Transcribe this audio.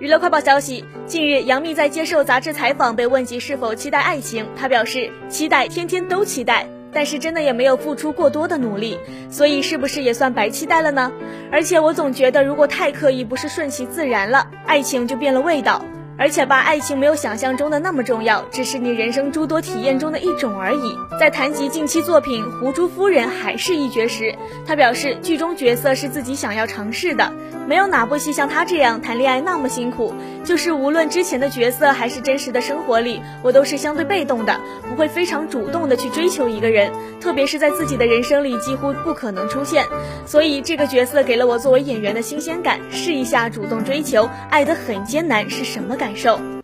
娱乐快报消息，近日杨幂在接受杂志采访，被问及是否期待爱情，她表示期待，天天都期待，但是真的也没有付出过多的努力，所以是不是也算白期待了呢？而且我总觉得，如果太刻意，不是顺其自然了，爱情就变了味道。而且吧，爱情没有想象中的那么重要，只是你人生诸多体验中的一种而已。在谈及近期作品《狐珠夫人》还是一绝时，他表示剧中角色是自己想要尝试的，没有哪部戏像他这样谈恋爱那么辛苦。就是无论之前的角色还是真实的生活里，我都是相对被动的，不会非常主动的去追求一个人，特别是在自己的人生里几乎不可能出现。所以这个角色给了我作为演员的新鲜感，试一下主动追求，爱得很艰难是什么感受？